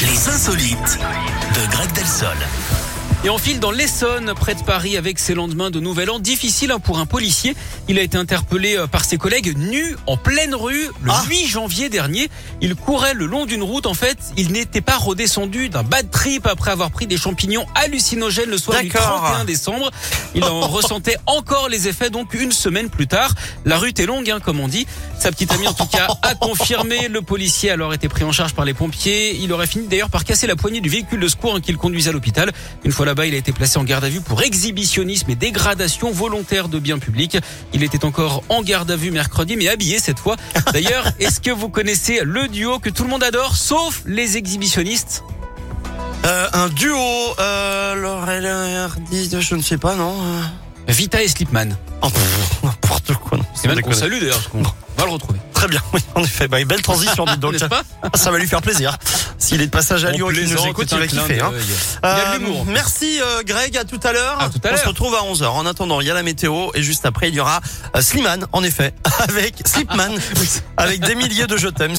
Les insolites de Greg Delsol. Et on file dans l'Essonne, près de Paris, avec ses lendemains de Nouvel An. Difficile hein, pour un policier. Il a été interpellé euh, par ses collègues nus en pleine rue le Ah. 8 janvier dernier. Il courait le long d'une route. En fait, il n'était pas redescendu d'un bad trip après avoir pris des champignons hallucinogènes le soir du D'accord. 31 décembre. Il en ressentait encore les effets donc une semaine plus tard. La route est longue, hein, comme on dit. Sa petite amie, en tout cas, a confirmé. Le policier a alors été pris en charge par les pompiers. Il aurait fini d'ailleurs par casser la poignée du véhicule de secours hein, qui le conduisait à l'hôpital. Une fois là-bas, il a été placé en garde à vue pour exhibitionnisme et dégradation volontaire de biens publics. Il était encore en garde à vue mercredi, mais habillé cette fois. D'ailleurs, est-ce que vous connaissez le duo que tout le monde adore, sauf les exhibitionnistes? Euh, un duo, euh, Laurel et Hardy, je ne sais pas, non. Vita et Slipman. Oh, pff, N'importe quoi. non, C'est même qu'on salue d'ailleurs, parce qu'on va le retrouver. Très bien, oui, en effet. Bah, belle transition, dites donc. N'est-ce pas Ça va lui faire plaisir. S'il est de passage à Lyon et qu'il nous écoute, il va kiffer. Hein. d'œil. Il y a de Euh, merci euh, Greg, à tout à l'heure. À tout à On se l'heure. retrouve à 11h. En attendant, il y a la météo et juste après, il y aura euh, Slimane, en effet, avec Slipman, avec des milliers de je t'aime.